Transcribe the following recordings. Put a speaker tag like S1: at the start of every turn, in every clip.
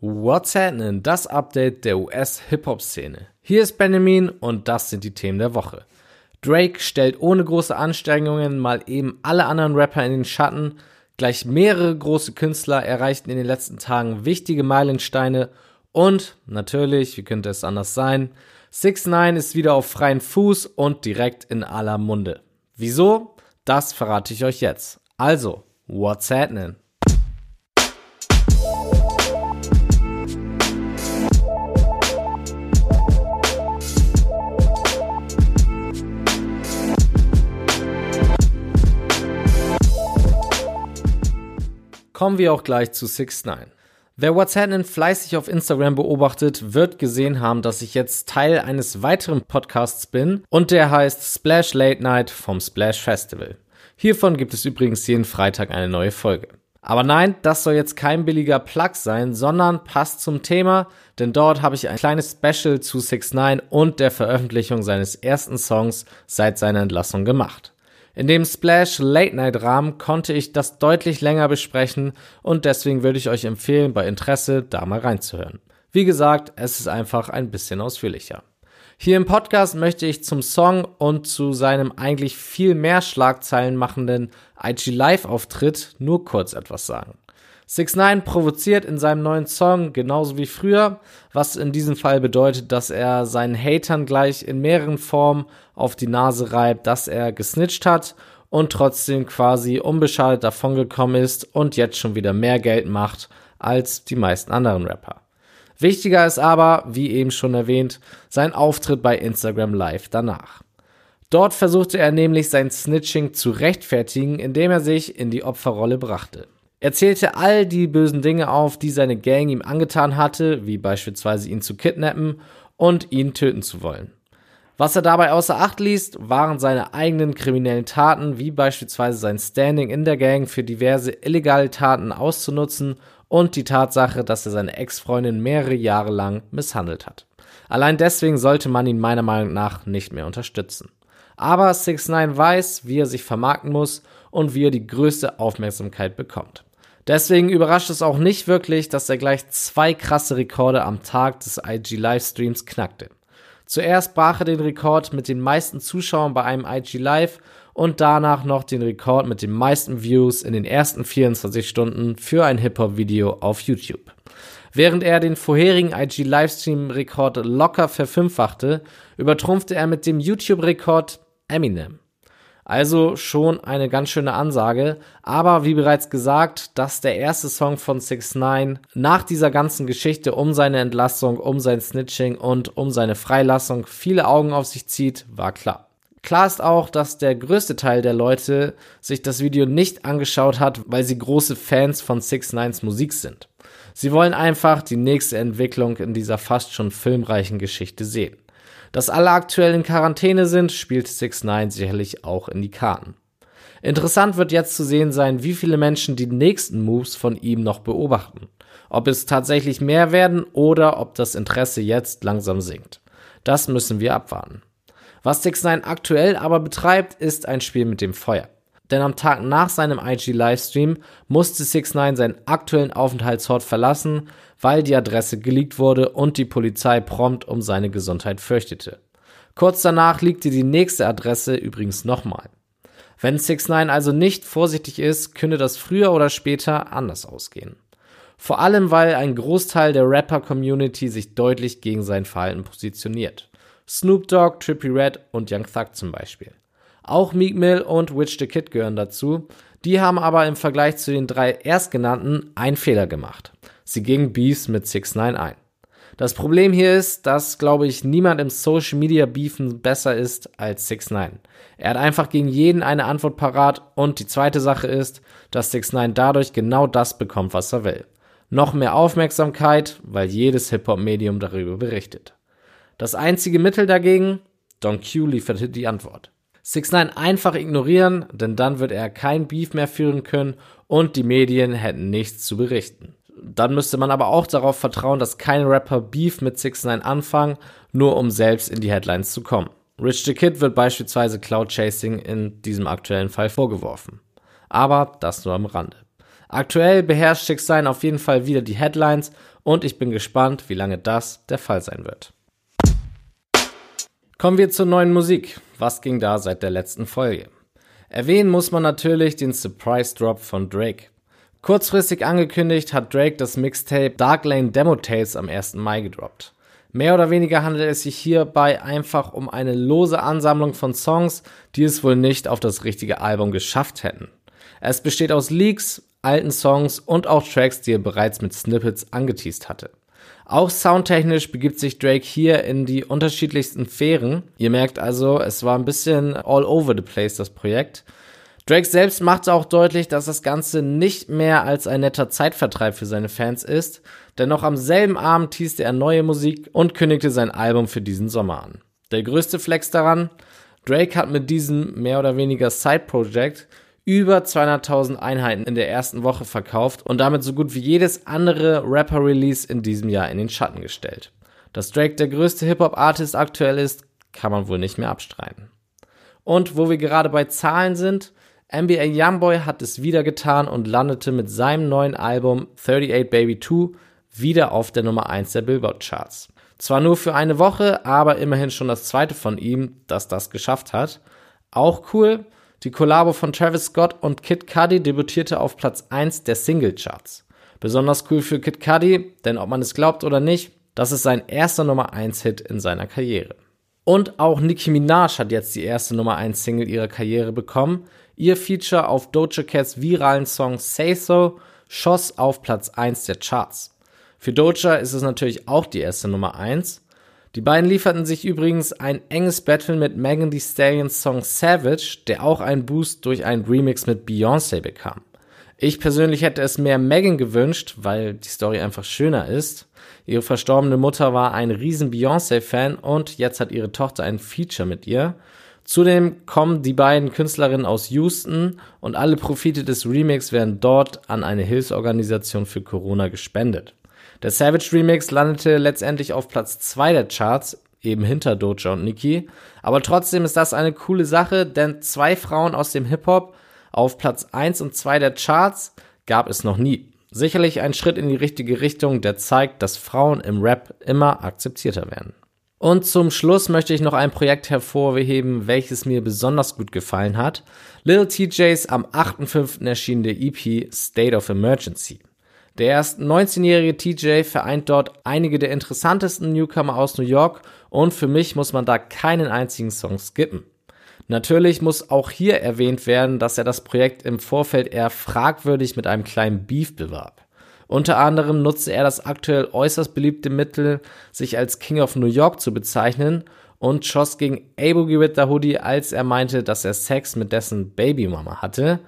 S1: What's happening? Das Update der US-Hip-Hop-Szene. Hier ist Benjamin und das sind die Themen der Woche. Drake stellt ohne große Anstrengungen mal eben alle anderen Rapper in den Schatten. Gleich mehrere große Künstler erreichten in den letzten Tagen wichtige Meilensteine. Und natürlich, wie könnte es anders sein, 6 9 ist wieder auf freien Fuß und direkt in aller Munde. Wieso? Das verrate ich euch jetzt. Also, what's happening? Kommen wir auch gleich zu 6 9 Wer What's Happening fleißig auf Instagram beobachtet, wird gesehen haben, dass ich jetzt Teil eines weiteren Podcasts bin und der heißt Splash Late Night vom Splash Festival. Hiervon gibt es übrigens jeden Freitag eine neue Folge. Aber nein, das soll jetzt kein billiger Plug sein, sondern passt zum Thema, denn dort habe ich ein kleines Special zu 6 9 und der Veröffentlichung seines ersten Songs seit seiner Entlassung gemacht. In dem Splash Late Night Rahmen konnte ich das deutlich länger besprechen und deswegen würde ich euch empfehlen, bei Interesse da mal reinzuhören. Wie gesagt, es ist einfach ein bisschen ausführlicher. Hier im Podcast möchte ich zum Song und zu seinem eigentlich viel mehr Schlagzeilen machenden IG Live Auftritt nur kurz etwas sagen. 6 9 provoziert in seinem neuen Song genauso wie früher, was in diesem Fall bedeutet, dass er seinen Hatern gleich in mehreren Formen auf die Nase reibt, dass er gesnitcht hat und trotzdem quasi unbeschadet davongekommen ist und jetzt schon wieder mehr Geld macht als die meisten anderen Rapper. Wichtiger ist aber, wie eben schon erwähnt, sein Auftritt bei Instagram Live danach. Dort versuchte er nämlich sein Snitching zu rechtfertigen, indem er sich in die Opferrolle brachte. Er zählte all die bösen Dinge auf, die seine Gang ihm angetan hatte, wie beispielsweise ihn zu kidnappen und ihn töten zu wollen. Was er dabei außer Acht ließ, waren seine eigenen kriminellen Taten, wie beispielsweise sein Standing in der Gang für diverse illegale Taten auszunutzen und die Tatsache, dass er seine Ex-Freundin mehrere Jahre lang misshandelt hat. Allein deswegen sollte man ihn meiner Meinung nach nicht mehr unterstützen. Aber 6 9 weiß, wie er sich vermarkten muss und wie er die größte Aufmerksamkeit bekommt. Deswegen überrascht es auch nicht wirklich, dass er gleich zwei krasse Rekorde am Tag des IG Livestreams knackte. Zuerst brach er den Rekord mit den meisten Zuschauern bei einem IG Live und danach noch den Rekord mit den meisten Views in den ersten 24 Stunden für ein Hip-Hop-Video auf YouTube. Während er den vorherigen IG Livestream-Rekord locker verfünffachte, übertrumpfte er mit dem YouTube-Rekord Eminem. Also schon eine ganz schöne Ansage. Aber wie bereits gesagt, dass der erste Song von 6 9 nach dieser ganzen Geschichte um seine Entlassung, um sein Snitching und um seine Freilassung viele Augen auf sich zieht, war klar. Klar ist auch, dass der größte Teil der Leute sich das Video nicht angeschaut hat, weil sie große Fans von 6 9s Musik sind. Sie wollen einfach die nächste Entwicklung in dieser fast schon filmreichen Geschichte sehen. Dass alle aktuell in Quarantäne sind, spielt 6 9 sicherlich auch in die Karten. Interessant wird jetzt zu sehen sein, wie viele Menschen die nächsten Moves von ihm noch beobachten. Ob es tatsächlich mehr werden oder ob das Interesse jetzt langsam sinkt. Das müssen wir abwarten. Was 6 9 aktuell aber betreibt, ist ein Spiel mit dem Feuer. Denn am Tag nach seinem IG-Livestream musste 6 9 seinen aktuellen Aufenthaltsort verlassen, weil die Adresse geleakt wurde und die Polizei prompt um seine Gesundheit fürchtete. Kurz danach liegte die nächste Adresse übrigens nochmal. Wenn 6 9 also nicht vorsichtig ist, könnte das früher oder später anders ausgehen. Vor allem, weil ein Großteil der Rapper-Community sich deutlich gegen sein Verhalten positioniert. Snoop Dogg, Trippie Red und Young Thug zum Beispiel. Auch Meek Mill und Witch the Kid gehören dazu. Die haben aber im Vergleich zu den drei erstgenannten einen Fehler gemacht. Sie gingen Beefs mit 6 9 ein. Das Problem hier ist, dass, glaube ich, niemand im Social Media Beefen besser ist als 6 9 Er hat einfach gegen jeden eine Antwort parat und die zweite Sache ist, dass 6 9 dadurch genau das bekommt, was er will. Noch mehr Aufmerksamkeit, weil jedes Hip-Hop-Medium darüber berichtet. Das einzige Mittel dagegen, Don Q lieferte die Antwort. 6 9 einfach ignorieren, denn dann wird er kein Beef mehr führen können und die Medien hätten nichts zu berichten. Dann müsste man aber auch darauf vertrauen, dass keine Rapper Beef mit 6 9 anfangen, nur um selbst in die Headlines zu kommen. Rich the Kid wird beispielsweise Cloud Chasing in diesem aktuellen Fall vorgeworfen. Aber das nur am Rande. Aktuell beherrscht 6 9 auf jeden Fall wieder die Headlines und ich bin gespannt, wie lange das der Fall sein wird. Kommen wir zur neuen Musik. Was ging da seit der letzten Folge? Erwähnen muss man natürlich den Surprise Drop von Drake. Kurzfristig angekündigt hat Drake das Mixtape Dark Lane Demo Tales am 1. Mai gedroppt. Mehr oder weniger handelt es sich hierbei einfach um eine lose Ansammlung von Songs, die es wohl nicht auf das richtige Album geschafft hätten. Es besteht aus Leaks, alten Songs und auch Tracks, die er bereits mit Snippets angeteased hatte. Auch soundtechnisch begibt sich Drake hier in die unterschiedlichsten Sphären. Ihr merkt also, es war ein bisschen all over the place, das Projekt. Drake selbst macht auch deutlich, dass das Ganze nicht mehr als ein netter Zeitvertreib für seine Fans ist, denn noch am selben Abend teaste er neue Musik und kündigte sein Album für diesen Sommer an. Der größte Flex daran, Drake hat mit diesem mehr oder weniger Side-Project über 200.000 Einheiten in der ersten Woche verkauft und damit so gut wie jedes andere Rapper-Release in diesem Jahr in den Schatten gestellt. Dass Drake der größte Hip-Hop-Artist aktuell ist, kann man wohl nicht mehr abstreiten. Und wo wir gerade bei Zahlen sind, NBA Youngboy hat es wieder getan und landete mit seinem neuen Album 38 Baby 2 wieder auf der Nummer 1 der Billboard Charts. Zwar nur für eine Woche, aber immerhin schon das zweite von ihm, das das geschafft hat. Auch cool, die Kollabo von Travis Scott und Kid Cudi debütierte auf Platz 1 der Single Charts. Besonders cool für Kid Cudi, denn ob man es glaubt oder nicht, das ist sein erster Nummer 1 Hit in seiner Karriere. Und auch Nicki Minaj hat jetzt die erste Nummer 1 Single ihrer Karriere bekommen. Ihr Feature auf Doja Cats viralen Song Say So schoss auf Platz 1 der Charts. Für Doja ist es natürlich auch die erste Nummer 1. Die beiden lieferten sich übrigens ein enges Battle mit Megan Thee Stallions Song Savage, der auch einen Boost durch einen Remix mit Beyoncé bekam. Ich persönlich hätte es mehr Megan gewünscht, weil die Story einfach schöner ist. Ihre verstorbene Mutter war ein riesen Beyoncé-Fan und jetzt hat ihre Tochter ein Feature mit ihr. Zudem kommen die beiden Künstlerinnen aus Houston und alle Profite des Remix werden dort an eine Hilfsorganisation für Corona gespendet. Der Savage Remix landete letztendlich auf Platz 2 der Charts, eben hinter Doja und Nicki. Aber trotzdem ist das eine coole Sache, denn zwei Frauen aus dem Hip-Hop auf Platz 1 und 2 der Charts gab es noch nie. Sicherlich ein Schritt in die richtige Richtung, der zeigt, dass Frauen im Rap immer akzeptierter werden. Und zum Schluss möchte ich noch ein Projekt hervorheben, welches mir besonders gut gefallen hat. Little TJs am 8.5. erschienene EP State of Emergency. Der erst 19-jährige TJ vereint dort einige der interessantesten Newcomer aus New York und für mich muss man da keinen einzigen Song skippen. Natürlich muss auch hier erwähnt werden, dass er das Projekt im Vorfeld eher fragwürdig mit einem kleinen Beef bewarb. Unter anderem nutzte er das aktuell äußerst beliebte Mittel, sich als King of New York zu bezeichnen und schoss gegen A-Boogie with the Hoodie, als er meinte, dass er Sex mit dessen Babymama hatte.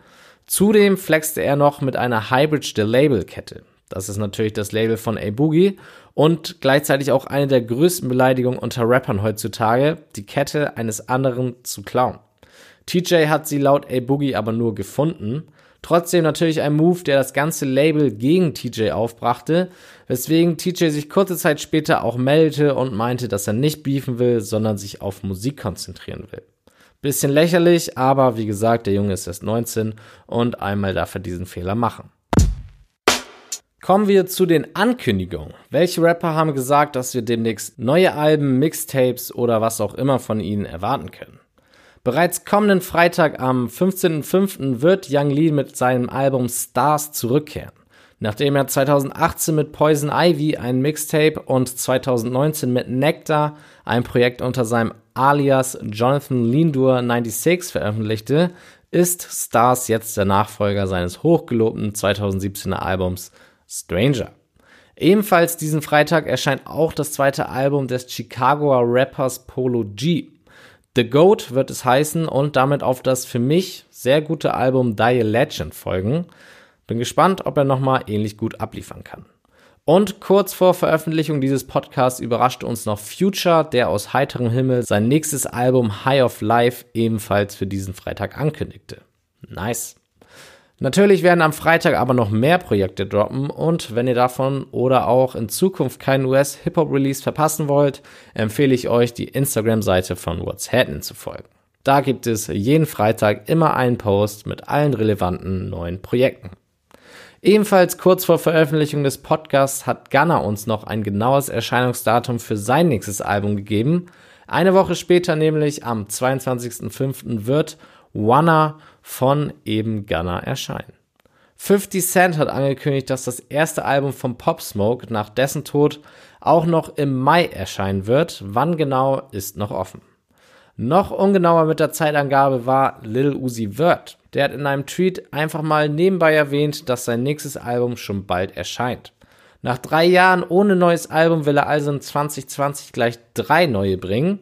S1: Zudem flexte er noch mit einer Hybrid the Label Kette. Das ist natürlich das Label von A-Boogie und gleichzeitig auch eine der größten Beleidigungen unter Rappern heutzutage, die Kette eines anderen zu klauen. TJ hat sie laut A-Boogie aber nur gefunden. Trotzdem natürlich ein Move, der das ganze Label gegen TJ aufbrachte, weswegen TJ sich kurze Zeit später auch meldete und meinte, dass er nicht beefen will, sondern sich auf Musik konzentrieren will. Bisschen lächerlich, aber wie gesagt, der Junge ist erst 19 und einmal darf er diesen Fehler machen. Kommen wir zu den Ankündigungen. Welche Rapper haben gesagt, dass wir demnächst neue Alben, Mixtapes oder was auch immer von ihnen erwarten können? Bereits kommenden Freitag am 15.05. wird Young Lee mit seinem Album Stars zurückkehren. Nachdem er 2018 mit Poison Ivy ein Mixtape und 2019 mit Nectar ein Projekt unter seinem alias Jonathan Lindur 96 veröffentlichte, ist Stars jetzt der Nachfolger seines hochgelobten 2017er Albums Stranger. Ebenfalls diesen Freitag erscheint auch das zweite Album des Chicagoer Rappers Polo G. The Goat wird es heißen und damit auf das für mich sehr gute Album Die Legend folgen. Bin gespannt, ob er nochmal ähnlich gut abliefern kann. Und kurz vor Veröffentlichung dieses Podcasts überraschte uns noch Future, der aus heiterem Himmel sein nächstes Album High of Life ebenfalls für diesen Freitag ankündigte. Nice. Natürlich werden am Freitag aber noch mehr Projekte droppen und wenn ihr davon oder auch in Zukunft keinen US-Hip-Hop-Release verpassen wollt, empfehle ich euch, die Instagram-Seite von What's Happening zu folgen. Da gibt es jeden Freitag immer einen Post mit allen relevanten neuen Projekten. Ebenfalls kurz vor Veröffentlichung des Podcasts hat Gunna uns noch ein genaues Erscheinungsdatum für sein nächstes Album gegeben. Eine Woche später, nämlich am 22.05. wird Wanna von eben Gunna erscheinen. 50 Cent hat angekündigt, dass das erste Album von Pop Smoke nach dessen Tod auch noch im Mai erscheinen wird. Wann genau ist noch offen. Noch ungenauer mit der Zeitangabe war Lil Uzi Vert. Der hat in einem Tweet einfach mal nebenbei erwähnt, dass sein nächstes Album schon bald erscheint. Nach drei Jahren ohne neues Album will er also in 2020 gleich drei neue bringen.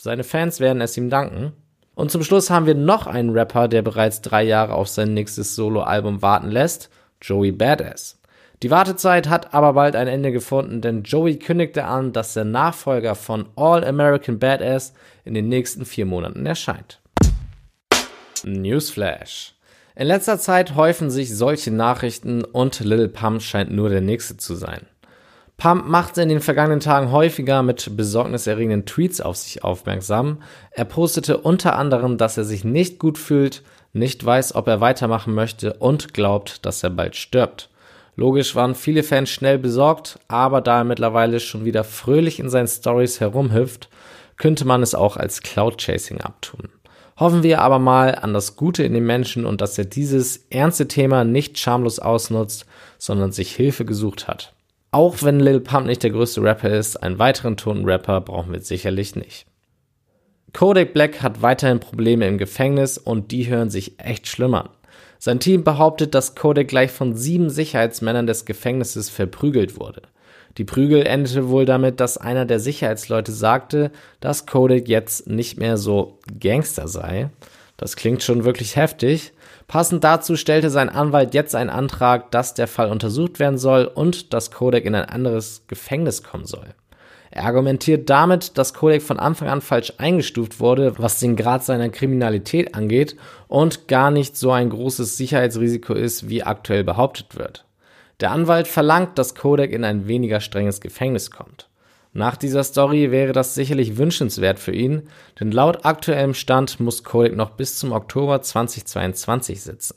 S1: Seine Fans werden es ihm danken. Und zum Schluss haben wir noch einen Rapper, der bereits drei Jahre auf sein nächstes Soloalbum warten lässt, Joey Badass. Die Wartezeit hat aber bald ein Ende gefunden, denn Joey kündigte an, dass der Nachfolger von All American Badass in den nächsten vier Monaten erscheint. Newsflash. In letzter Zeit häufen sich solche Nachrichten und Lil Pump scheint nur der nächste zu sein. Pump machte in den vergangenen Tagen häufiger mit besorgniserregenden Tweets auf sich aufmerksam. Er postete unter anderem, dass er sich nicht gut fühlt, nicht weiß, ob er weitermachen möchte und glaubt, dass er bald stirbt. Logisch waren viele Fans schnell besorgt, aber da er mittlerweile schon wieder fröhlich in seinen Stories herumhüpft, könnte man es auch als Cloud Chasing abtun. Hoffen wir aber mal an das Gute in den Menschen und dass er dieses ernste Thema nicht schamlos ausnutzt, sondern sich Hilfe gesucht hat. Auch wenn Lil Pump nicht der größte Rapper ist, einen weiteren toten Rapper brauchen wir sicherlich nicht. Kodak Black hat weiterhin Probleme im Gefängnis und die hören sich echt schlimm an. Sein Team behauptet, dass Kodak gleich von sieben Sicherheitsmännern des Gefängnisses verprügelt wurde. Die Prügel endete wohl damit, dass einer der Sicherheitsleute sagte, dass Kodak jetzt nicht mehr so Gangster sei. Das klingt schon wirklich heftig. Passend dazu stellte sein Anwalt jetzt einen Antrag, dass der Fall untersucht werden soll und dass Kodak in ein anderes Gefängnis kommen soll. Er argumentiert damit, dass Kodak von Anfang an falsch eingestuft wurde, was den Grad seiner Kriminalität angeht und gar nicht so ein großes Sicherheitsrisiko ist, wie aktuell behauptet wird. Der Anwalt verlangt, dass Kodak in ein weniger strenges Gefängnis kommt. Nach dieser Story wäre das sicherlich wünschenswert für ihn, denn laut aktuellem Stand muss Kodak noch bis zum Oktober 2022 sitzen.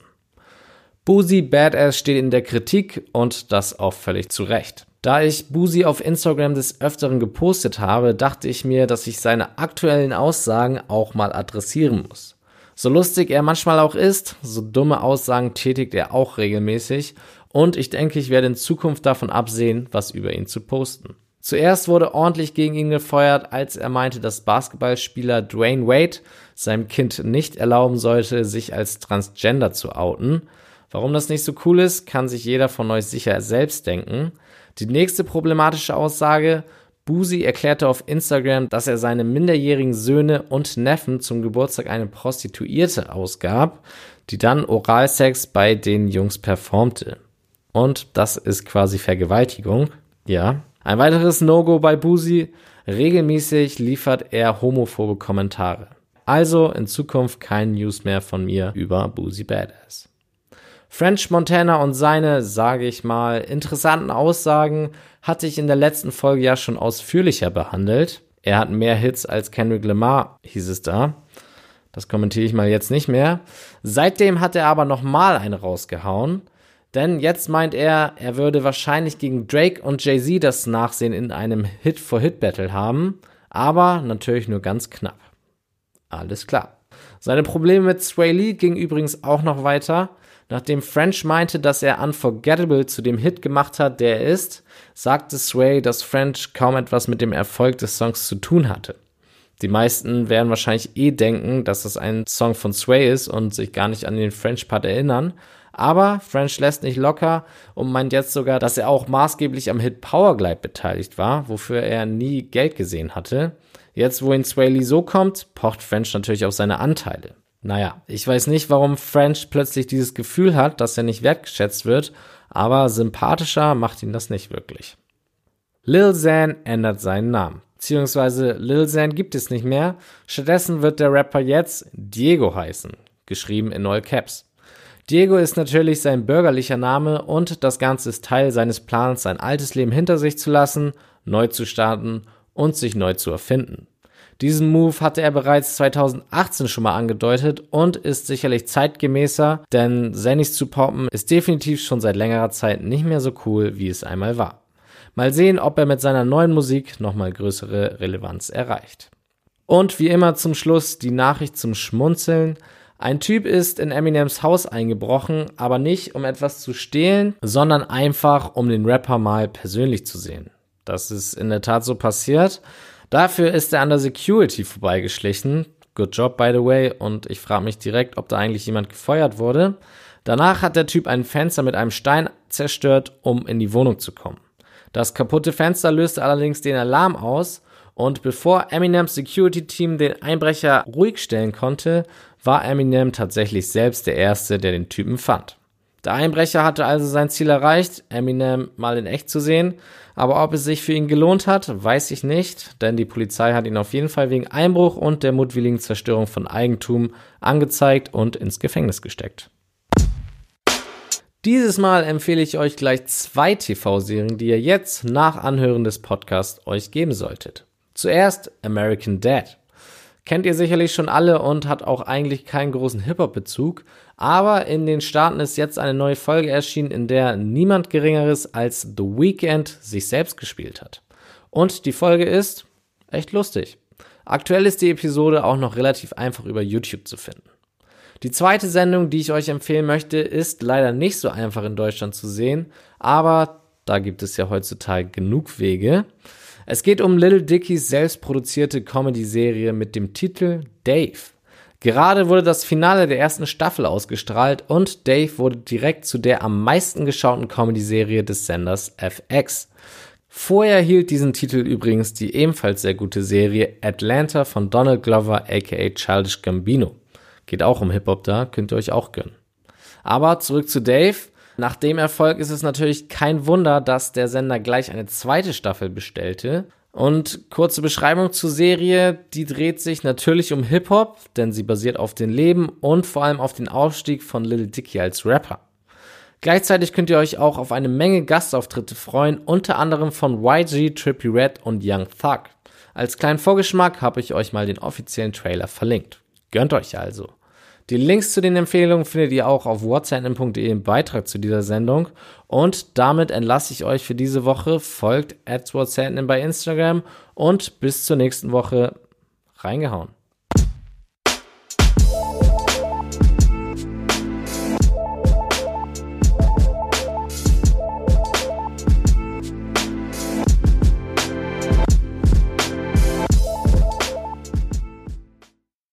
S1: Boozy Badass steht in der Kritik und das auch völlig zu Recht. Da ich Busi auf Instagram des Öfteren gepostet habe, dachte ich mir, dass ich seine aktuellen Aussagen auch mal adressieren muss. So lustig er manchmal auch ist, so dumme Aussagen tätigt er auch regelmäßig und ich denke, ich werde in Zukunft davon absehen, was über ihn zu posten. Zuerst wurde ordentlich gegen ihn gefeuert, als er meinte, dass Basketballspieler Dwayne Wade seinem Kind nicht erlauben sollte, sich als Transgender zu outen. Warum das nicht so cool ist, kann sich jeder von euch sicher selbst denken. Die nächste problematische Aussage, Busi erklärte auf Instagram, dass er seine minderjährigen Söhne und Neffen zum Geburtstag eine Prostituierte ausgab, die dann Oralsex bei den Jungs performte. Und das ist quasi Vergewaltigung. Ja. Ein weiteres No-Go bei Busi. Regelmäßig liefert er homophobe Kommentare. Also in Zukunft kein News mehr von mir über Busi Badass. French Montana und seine, sage ich mal, interessanten Aussagen hatte ich in der letzten Folge ja schon ausführlicher behandelt. Er hat mehr Hits als Kendrick Lamar, hieß es da. Das kommentiere ich mal jetzt nicht mehr. Seitdem hat er aber nochmal eine rausgehauen. Denn jetzt meint er, er würde wahrscheinlich gegen Drake und Jay-Z das Nachsehen in einem Hit-for-Hit-Battle haben. Aber natürlich nur ganz knapp. Alles klar. Seine Probleme mit Sway Lee gingen übrigens auch noch weiter. Nachdem French meinte, dass er Unforgettable zu dem Hit gemacht hat, der er ist, sagte Sway, dass French kaum etwas mit dem Erfolg des Songs zu tun hatte. Die meisten werden wahrscheinlich eh denken, dass das ein Song von Sway ist und sich gar nicht an den French-Part erinnern. Aber French lässt nicht locker und meint jetzt sogar, dass er auch maßgeblich am Hit Powerglide beteiligt war, wofür er nie Geld gesehen hatte. Jetzt, wo ihn Sway Lee so kommt, pocht French natürlich auf seine Anteile. Naja, ich weiß nicht, warum French plötzlich dieses Gefühl hat, dass er nicht wertgeschätzt wird, aber sympathischer macht ihn das nicht wirklich. Lil Xan ändert seinen Namen. Beziehungsweise Lil Xan gibt es nicht mehr. Stattdessen wird der Rapper jetzt Diego heißen. Geschrieben in All Caps. Diego ist natürlich sein bürgerlicher Name und das Ganze ist Teil seines Plans, sein altes Leben hinter sich zu lassen, neu zu starten und sich neu zu erfinden. Diesen Move hatte er bereits 2018 schon mal angedeutet und ist sicherlich zeitgemäßer, denn Zennis zu poppen ist definitiv schon seit längerer Zeit nicht mehr so cool, wie es einmal war. Mal sehen, ob er mit seiner neuen Musik nochmal größere Relevanz erreicht. Und wie immer zum Schluss die Nachricht zum Schmunzeln. Ein Typ ist in Eminems Haus eingebrochen, aber nicht um etwas zu stehlen, sondern einfach um den Rapper mal persönlich zu sehen. Das ist in der Tat so passiert. Dafür ist er an der Security vorbeigeschlichen. Good job, by the way. Und ich frage mich direkt, ob da eigentlich jemand gefeuert wurde. Danach hat der Typ ein Fenster mit einem Stein zerstört, um in die Wohnung zu kommen. Das kaputte Fenster löste allerdings den Alarm aus und bevor Eminems Security Team den Einbrecher ruhig stellen konnte, war Eminem tatsächlich selbst der Erste, der den Typen fand. Der Einbrecher hatte also sein Ziel erreicht, Eminem mal in echt zu sehen, aber ob es sich für ihn gelohnt hat, weiß ich nicht, denn die Polizei hat ihn auf jeden Fall wegen Einbruch und der mutwilligen Zerstörung von Eigentum angezeigt und ins Gefängnis gesteckt. Dieses Mal empfehle ich euch gleich zwei TV-Serien, die ihr jetzt nach Anhören des Podcasts euch geben solltet. Zuerst American Dad. Kennt ihr sicherlich schon alle und hat auch eigentlich keinen großen Hip-Hop-Bezug, aber in den Staaten ist jetzt eine neue Folge erschienen, in der niemand Geringeres als The Weeknd sich selbst gespielt hat. Und die Folge ist echt lustig. Aktuell ist die Episode auch noch relativ einfach über YouTube zu finden. Die zweite Sendung, die ich euch empfehlen möchte, ist leider nicht so einfach in Deutschland zu sehen, aber da gibt es ja heutzutage genug Wege. Es geht um Little Dickies selbstproduzierte Comedy-Serie mit dem Titel Dave. Gerade wurde das Finale der ersten Staffel ausgestrahlt und Dave wurde direkt zu der am meisten geschauten Comedy-Serie des Senders FX. Vorher hielt diesen Titel übrigens die ebenfalls sehr gute Serie Atlanta von Donald Glover aka Childish Gambino. Geht auch um Hip-Hop da, könnt ihr euch auch gönnen. Aber zurück zu Dave. Nach dem Erfolg ist es natürlich kein Wunder, dass der Sender gleich eine zweite Staffel bestellte. Und kurze Beschreibung zur Serie, die dreht sich natürlich um Hip-Hop, denn sie basiert auf dem Leben und vor allem auf den Aufstieg von Lil Dicky als Rapper. Gleichzeitig könnt ihr euch auch auf eine Menge Gastauftritte freuen, unter anderem von YG, Trippy Red und Young Thug. Als kleinen Vorgeschmack habe ich euch mal den offiziellen Trailer verlinkt. Gönnt euch also. Die Links zu den Empfehlungen findet ihr auch auf whatsapp.de im Beitrag zu dieser Sendung. Und damit entlasse ich euch für diese Woche. Folgt at bei Instagram und bis zur nächsten Woche reingehauen.